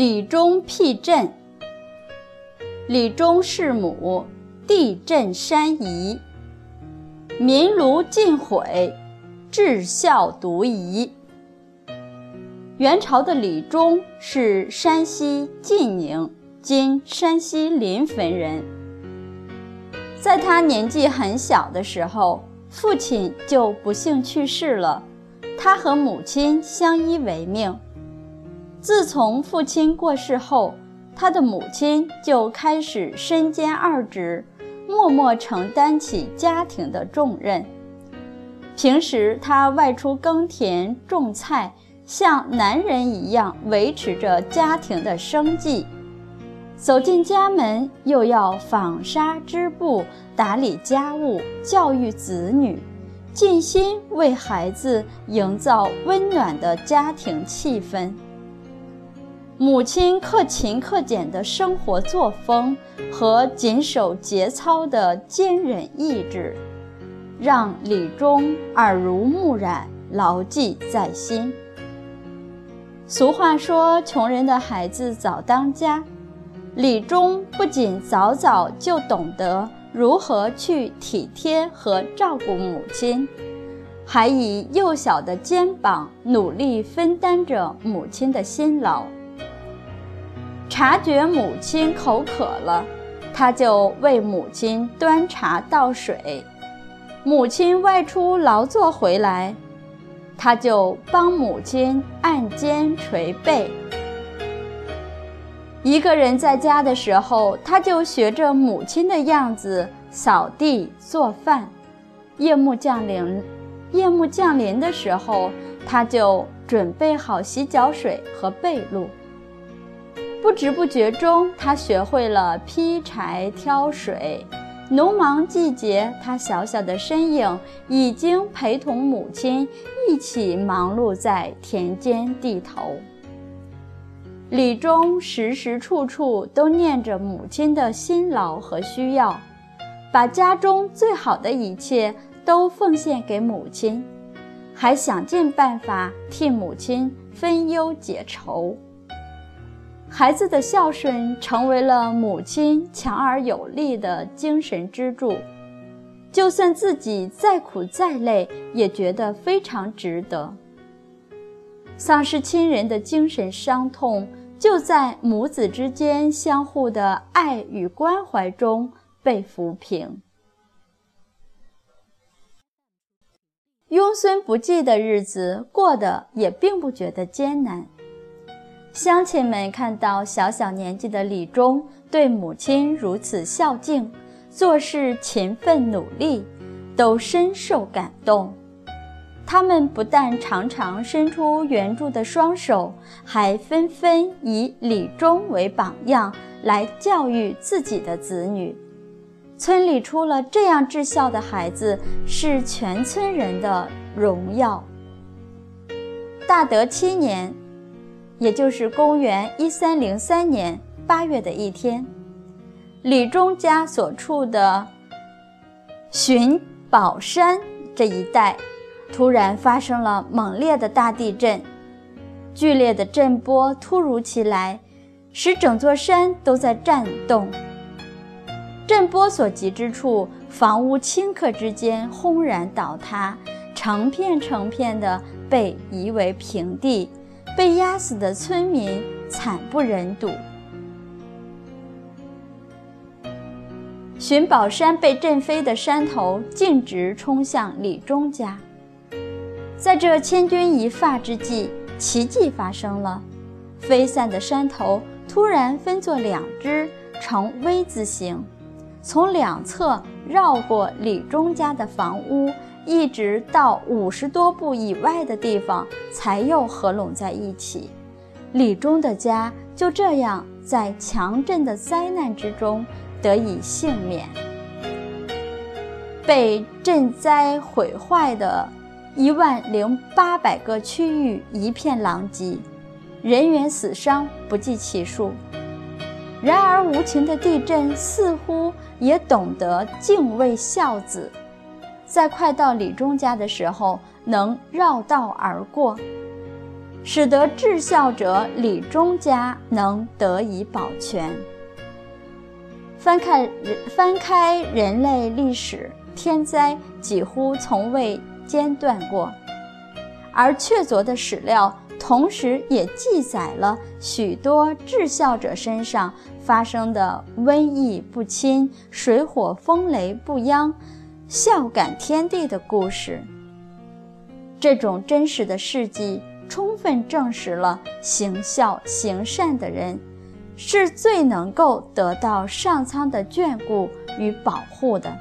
李忠辟镇。李忠弑母，地震山移，民庐尽毁，至孝独遗。元朝的李忠是山西晋宁（今山西临汾）人。在他年纪很小的时候，父亲就不幸去世了，他和母亲相依为命。自从父亲过世后，他的母亲就开始身兼二职，默默承担起家庭的重任。平时他外出耕田种菜，像男人一样维持着家庭的生计；走进家门，又要纺纱织布、打理家务、教育子女，尽心为孩子营造温暖的家庭气氛。母亲克勤克俭的生活作风和谨守节操的坚韧意志，让李忠耳濡目染，牢记在心。俗话说：“穷人的孩子早当家。”李忠不仅早早就懂得如何去体贴和照顾母亲，还以幼小的肩膀努力分担着母亲的辛劳。察觉母亲口渴了，他就为母亲端茶倒水；母亲外出劳作回来，他就帮母亲按肩捶背。一个人在家的时候，他就学着母亲的样子扫地做饭；夜幕降临，夜幕降临的时候，他就准备好洗脚水和被褥。不知不觉中，他学会了劈柴、挑水。农忙季节，他小小的身影已经陪同母亲一起忙碌在田间地头。李忠时时处处都念着母亲的辛劳和需要，把家中最好的一切都奉献给母亲，还想尽办法替母亲分忧解愁。孩子的孝顺成为了母亲强而有力的精神支柱，就算自己再苦再累，也觉得非常值得。丧失亲人的精神伤痛，就在母子之间相互的爱与关怀中被抚平。庸孙不济的日子过得也并不觉得艰难。乡亲们看到小小年纪的李忠对母亲如此孝敬，做事勤奋努力，都深受感动。他们不但常常伸出援助的双手，还纷纷以李忠为榜样来教育自己的子女。村里出了这样至孝的孩子，是全村人的荣耀。大德七年。也就是公元一三零三年八月的一天，李忠家所处的寻宝山这一带，突然发生了猛烈的大地震。剧烈的震波突如其来，使整座山都在颤动。震波所及之处，房屋顷刻之间轰然倒塌，成片成片的被夷为平地。被压死的村民惨不忍睹。寻宝山被震飞的山头径直冲向李忠家。在这千钧一发之际，奇迹发生了：飞散的山头突然分作两支，呈 V 字形，从两侧绕过李忠家的房屋。一直到五十多步以外的地方，才又合拢在一起。李忠的家就这样在强震的灾难之中得以幸免。被震灾毁坏的一万零八百个区域一片狼藉，人员死伤不计其数。然而，无情的地震似乎也懂得敬畏孝子。在快到李忠家的时候，能绕道而过。使得至孝者李忠家能得以保全。翻看翻开人类历史，天灾几乎从未间断过，而确凿的史料同时也记载了许多至孝者身上发生的瘟疫不侵、水火风雷不殃、孝感天地的故事。这种真实的事迹，充分证实了行孝行善的人。是最能够得到上苍的眷顾与保护的，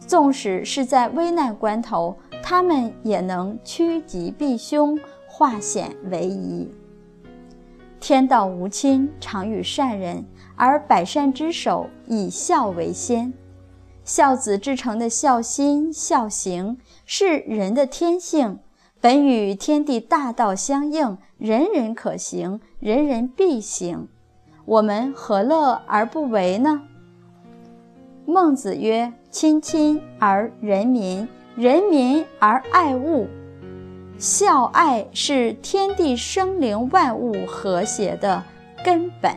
纵使是在危难关头，他们也能趋吉避凶，化险为夷。天道无亲，常与善人，而百善之首以孝为先。孝子之成的孝心、孝行是人的天性，本与天地大道相应，人人可行，人人必行。我们何乐而不为呢？孟子曰：“亲亲而人民，人民而爱物。孝爱是天地生灵万物和谐的根本。”